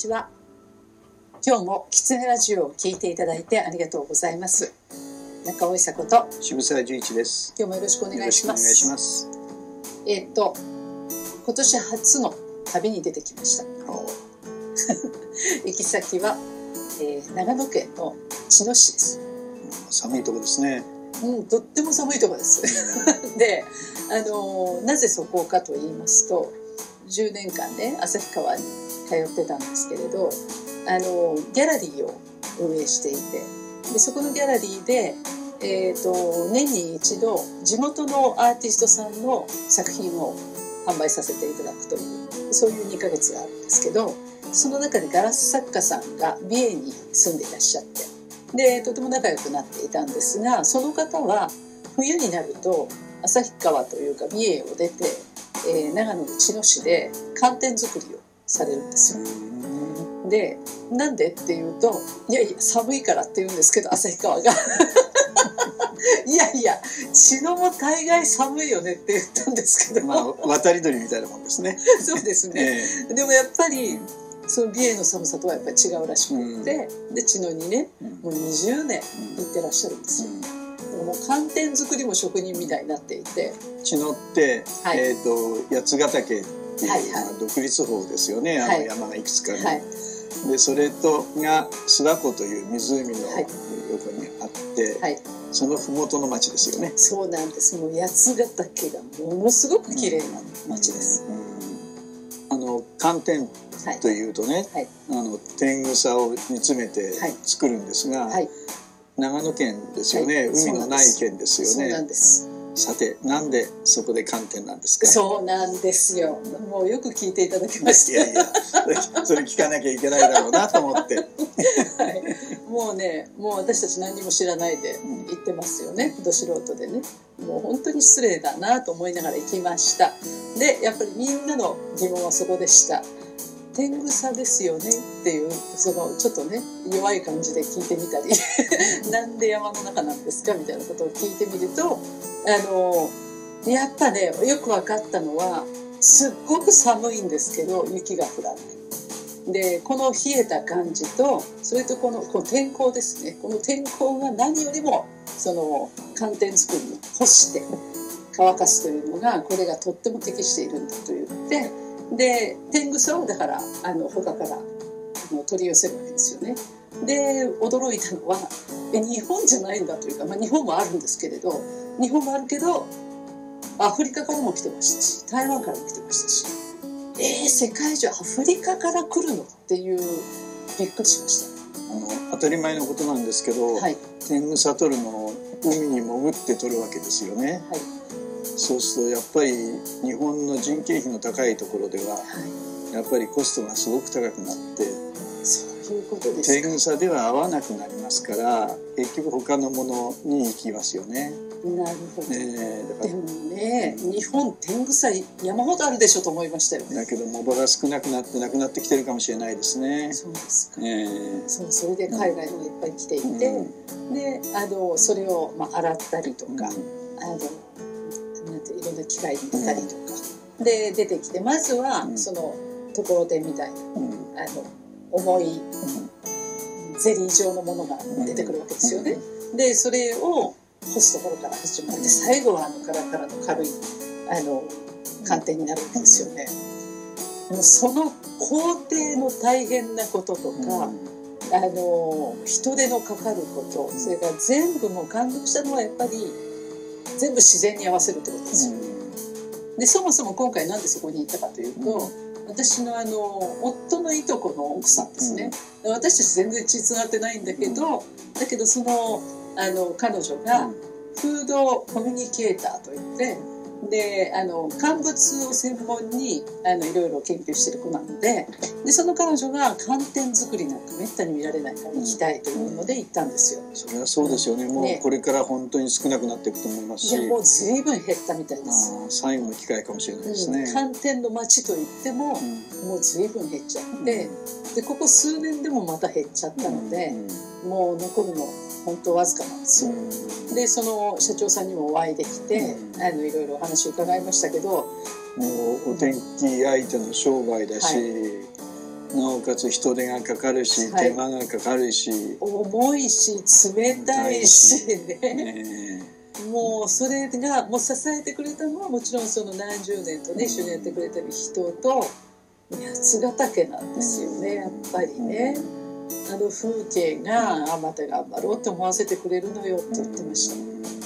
ちは今日もキツネラジオを聞いていただいてありがとうございます中尾久子と渋沢十一です。今日もよろしくお願いしますお願いします。えーっと今年初の旅に出てきました 行き先は、えー長野県の茅野市です寒いとこですね。うん、とっても寒いところです。で、あのなぜそこかと言いますと、10年間ね、旭川に通ってたんですけれど、あのギャラリーを運営していて、でそこのギャラリーで、えー、と年に一度地元のアーティストさんの作品を販売させていただくというそういう2ヶ月があるんですけどその中でガラス作家さんが美瑛に住んでいらっしゃってでとても仲良くなっていたんですがその方は冬になると旭川というか美瑛を出て、えー長野の茅野市で寒天作りをされるんですよ。でなんでっていうといやいや寒いからって言うんですけど旭川が。いやいや茅野も大概寒いよねって言ったんですけど、まあ渡り鳥みたいなもんですね。そうですね、えでもやっぱりその美瑛の寒さとはやっぱり違うらしくて、で茅野にねもう20年行ってらっしゃるんですよ、もう寒天作りも職人みたいになっていて。血のって、はい。えっ、と八ヶ岳っていう、はいはい。まあ独立峰ですよね。あはい。の山がいくつかある。はい。でそれとが諏訪湖という湖のはい。横にあって、はい。その麓の町ですよね。そうなんです。もう八ヶ岳がものすごく綺麗な街です、うん。あの寒天はい。というとね、はい。あの天草を煮詰めてはい。作るんですが、はい長野県ですよね、はい。海のない県ですそうよねなんです。さてなんでそこで寒天なんですか？そうなんですよ。もうよく聞いていただきましいやいやそれ聞かなきゃいけないだろうなと思って。た、はい、もうねもう私たち何にも知らないで行ってますよね。ど素人でね。もう本当に失礼だなと思いながら行きました。でやっぱりみんなの疑問はそこでした天草ですよねっていうそのちょっとね弱い感じで聞いてみたり なんで山の中なんですかみたいなことを聞いてみるとあのやっぱねよく分かったのはすっごく寒いんですけど雪が降らない。でこの冷えた感じとそれとこのこの天候ですねこの天候が何よりもその寒天作りに干して乾かすというのがこれがとっても適しているんだと言ってで天草をだからあの他からあの取り寄せるわけですよね。で驚いたのはえ日本じゃないんだというか、まあ、日本もあるんですけれど日本もあるけどアフリカからも来てましたし台湾からも来てましたしえー、世界中アフリカから来るのっていうびっくりしましあの当たり前のことなんですけど、た。はい天草取るのを海に潜って取るわけですよねはいそうするとやっぱり日本の人件費の高いところでははいやっぱりコストがすごく高くなってそういうことですか。天草では合わなくなりますから結局他のものに行きますよね。なるほど。ねえだからでもね、日本天草山ほどあるでしょと思いましたよね。だけど藻場が少なくなってなくなってきてるかもしれないですね。そうですか。えそうそれで海外もいっぱい来ていえて、うんであのそれをまあ洗ったりとか、うんあのなんていろんな機械に入れたりとか、で出てきてまずは、うん。そのところてんみたいなうん。あの重いゼリー状のものが出てくるわけですよね。でそれを干すところから始まって最後はあのカラカラの軽いあの寒天になるわけですよね。もうその工程の大変なこととか、あの人手のかかることそれから全部もう感動したのはやっぱり全部自然に合わせるってことですよ。でそもそも今回なんでそこに行ったかというと、私のあの夫のいとこの奥さんですね、私たち全然血つながってないんだけど、だけどそのあの彼女がフードコミュニケーターといってであの乾物を専門にあのいろいろ研究してる子なのででその彼女が寒天作りなんかめったに見られないから行きたいというので行ったんですよ。それはそうですよね。もうねこれから本当に少なくなっていくと思いますし、いやもう随分減ったみたいです。最後の機会かもしれないですね。うん寒天の町といっても、うんもう随分減っちゃって、でここ数年でもまた減っちゃったので、もう残るの本当わずかなんですよ。でその社長さんにもお会いできて、うんあのいろいろお話を伺いましたけど。もうお天気相手の商売だし、はなおかつ人手がかかるし、はい。手間がかかるし、重いし冷たいしねね。もうそれがもう支えてくれたのはもちろんその何十年とね一緒にやってくれてる人と八ヶ岳なんですよねやっぱりね。あの風景があまた頑張ろうって思わせてくれるのよって言ってました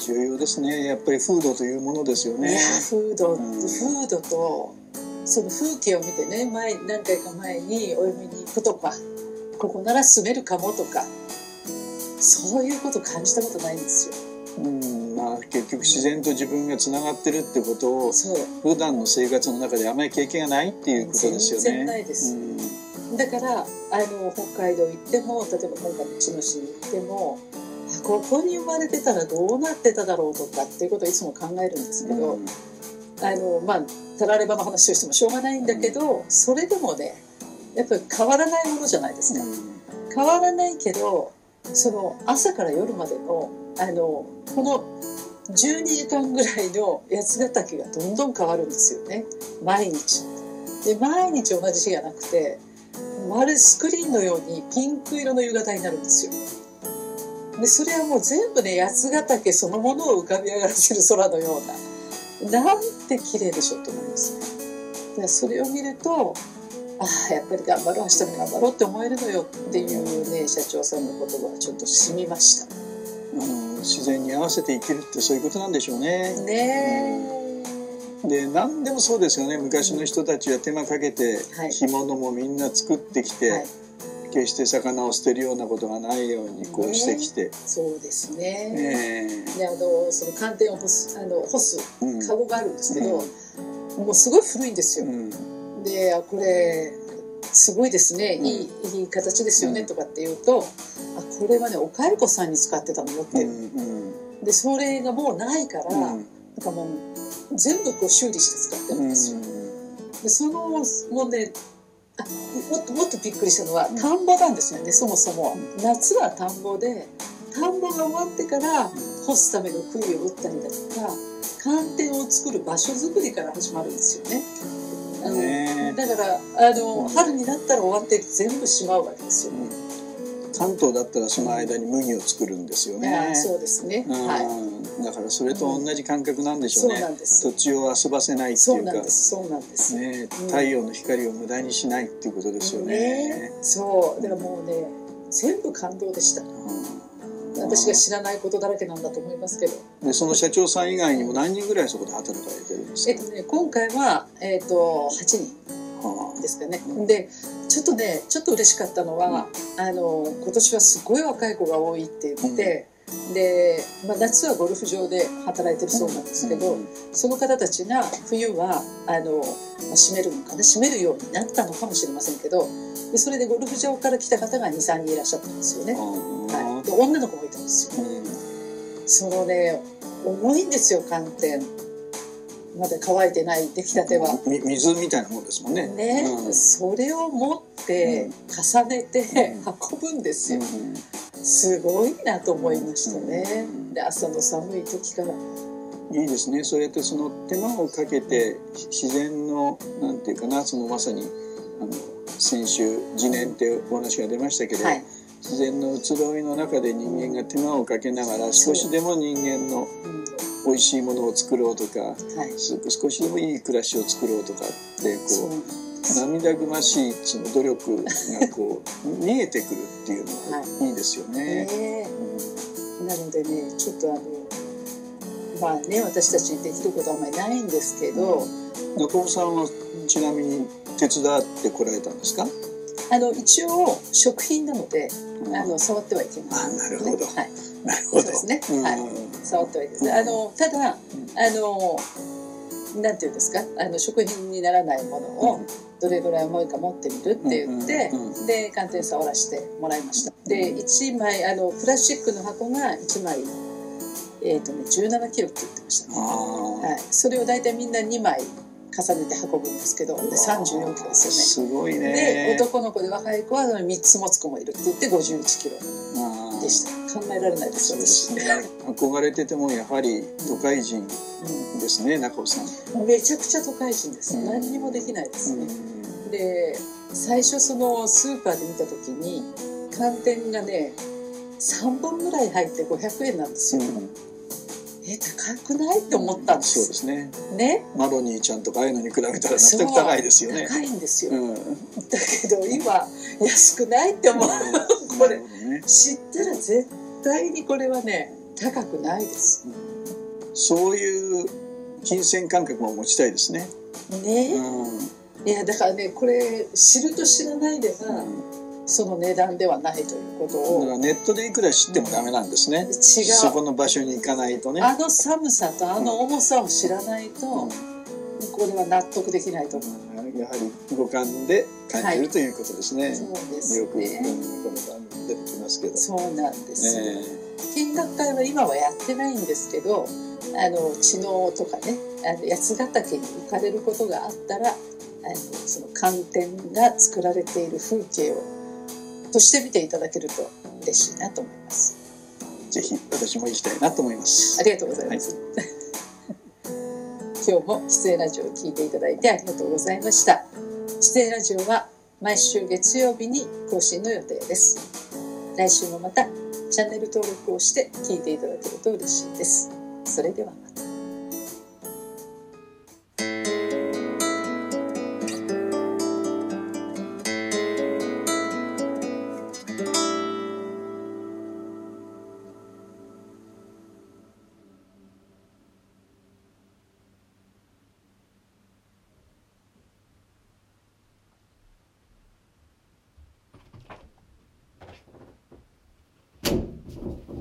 重要ですね。やっぱり風土というものですよね。風土うん。風土とその風景を見てね前何回か前にお嫁に行くとかここなら住めるかもとかそういうこと感じたことないんですよ。うん。まあ結局自然と自分がつながってるってことを普段の生活の中であまり経験がないっていうことですよね。全然ないです。うん。だからあの北海道行っても例えば今回の茅野市に行ってもあここに生まれてたらどうなってただろうとかっていうことをいつも考えるんですけど、うん。あのまあたらればの話をしてもしょうがないんだけど、それでもねやっぱり変わらないものじゃないですか、変わらないけどその朝から夜までのあのこの12時間ぐらいの八ヶ岳がどんどん変わるんですよね。毎日。で毎日同じ日がなくてまるでスクリーンのようにピンク色の夕方になるんですよでそれはもう全部ね八ヶ岳そのものを浮かび上がらせる空のようななんて綺麗でしょうと思いますでそれを見るとああやっぱり頑張ろう明日も頑張ろうって思えるのよっていうね社長さんの言葉がちょっと染みました。うん自然に合わせて生きるってそういうことなんでしょうね。ねで何でもそうですよね。昔の人たちは手間かけてはい。干物もみんな作ってきて、えはい決して魚を捨てるようなことがないようにこうしてきて、そうですね。ねであのその寒天を干すあの干すえうん。カゴがあるんですけど、もうすごい古いんですよ、うん。であこれすごいですね、うん。いいいい形ですよね、とかって言うとあこれはねお蚕さんに使ってたのよって、うんでそれがもうないから、うん。なんかもう全部こう修理して使ってるんですよ、でそのもうねあもっともっとびっくりしたのは田ん。ぼなんですよねそもそも。夏は田んぼで田んぼが終わってから干すための杭を打ったりだとか寒天を作る場所づくりから始まるんですよね。あのねだからあの春になったら終わって全部しまうわけですよ、関東だったらその間に麦を作るんですよあね。そうですね、うん。はいだからそれと同じ感覚なんでしょそううね。なんです。土地を遊ばせないってそいううかそうなんです、ね、うん。太陽の光を無駄にしないっていうことですよね。そう。だからもうね全部感動でした。うん。私が知らないことだらけなんだと思いますけど。でその社長さん以外にも何人ぐらいそこで働かれてるんですか？えっとね今回は、えっと8人はですかね。でちょっとねちょっと嬉しかったのは、あの今年はすごい若い子が多いって言って、で、まあ、夏はゴルフ場で働いてるそうなんですけど、うんその方たちが冬はあの、まあ、閉めるのかな閉めるようになったのかもしれませんけどでそれでゴルフ場から来た方が23人いらっしゃったんですよね、はい、で女の子もいたんですよ。うん。そのね重いんですよ寒天。まだ乾いてない出来たては。み水みたいなもんですもんね。ね、うん。それを持って重ねて運ぶんですよ、すごいなと思いましたね、うん。で朝の寒い時から。いいですね。そうやってその手間をかけて自然のなんていうかなそのまさにあの先週次年ってお話が出ましたけど、はい、自然の移ろいの中で人間が手間をかけながら少しでも人間のうん。美味しいものを作ろうとかはい、す少しでもいい暮らしを作ろうとかってこう涙ぐましいその努力がこう見えてくるっていうのがいいですよね。ねなのでねちょっとあのまあね私たちにできることはあんまりないんですけど、中尾さんはちなみに手伝ってこられたんですか？あの一応食品なのであの触ってはいけない、あなるほど。はい、なるほど。そうですね。うん。はい。触ってはいけないあのただあのなんていうんですか？あの食品にならないものをどれぐらい重いか持ってみるって言って、うんうんで寒天触らせてもらいました。で1枚あのプラスチックの箱が1枚えっ、とね17キロって言ってましたね、あはい、それを大体みんな2枚重ねて運ぶんですけどで34キロですよね。すごいでね。男の子で若い子は3つ持つ子もいるって言って51キロ考えられないです私、ね。憧れててもやはり都会人ですね中尾さん。うんめちゃくちゃ都会人です、うん。何にもできないですうん。ね、で最初そのスーパーで見た時に寒天がね3本ぐらい入って500円なんですよ、え高くないって思ったんです。そうですね。ね。マロニーちゃんとかああいうのに比べたら全く高いですよね。高いんですよ、うん。だけど今安くないって思う。これね。知ったら絶対にこれはね高くないです。そういう金銭感覚も持ちたいですね。ね、うん。いやだからねこれ知ると知らないでは、その値段ではないということだかをらネットでいくら知ってもダメなんですね。違うそこの場所に行かないとね。あの寒さとあの重さを知らないと、うんこれは納得できないと思う。やはり五感で感じるということですね。そうですよく、うん、ね。この番組出てきますけど。そうなんですよ。え見学会は今はやってないんですけど、あの知能とかね、あの八ヶ岳に行かれることがあったら、あのその寒天が作られている風景をとして見ていただけると嬉しいなと思います。えぜひ私も行きたいなと思います。ありがとうございます。今日も出演ラジオを聞いていただいてありがとうございました。出演ラジオは毎週月曜日に更新の予定です。来週もまたチャンネル登録をして聞いていただけると嬉しいです。それでは。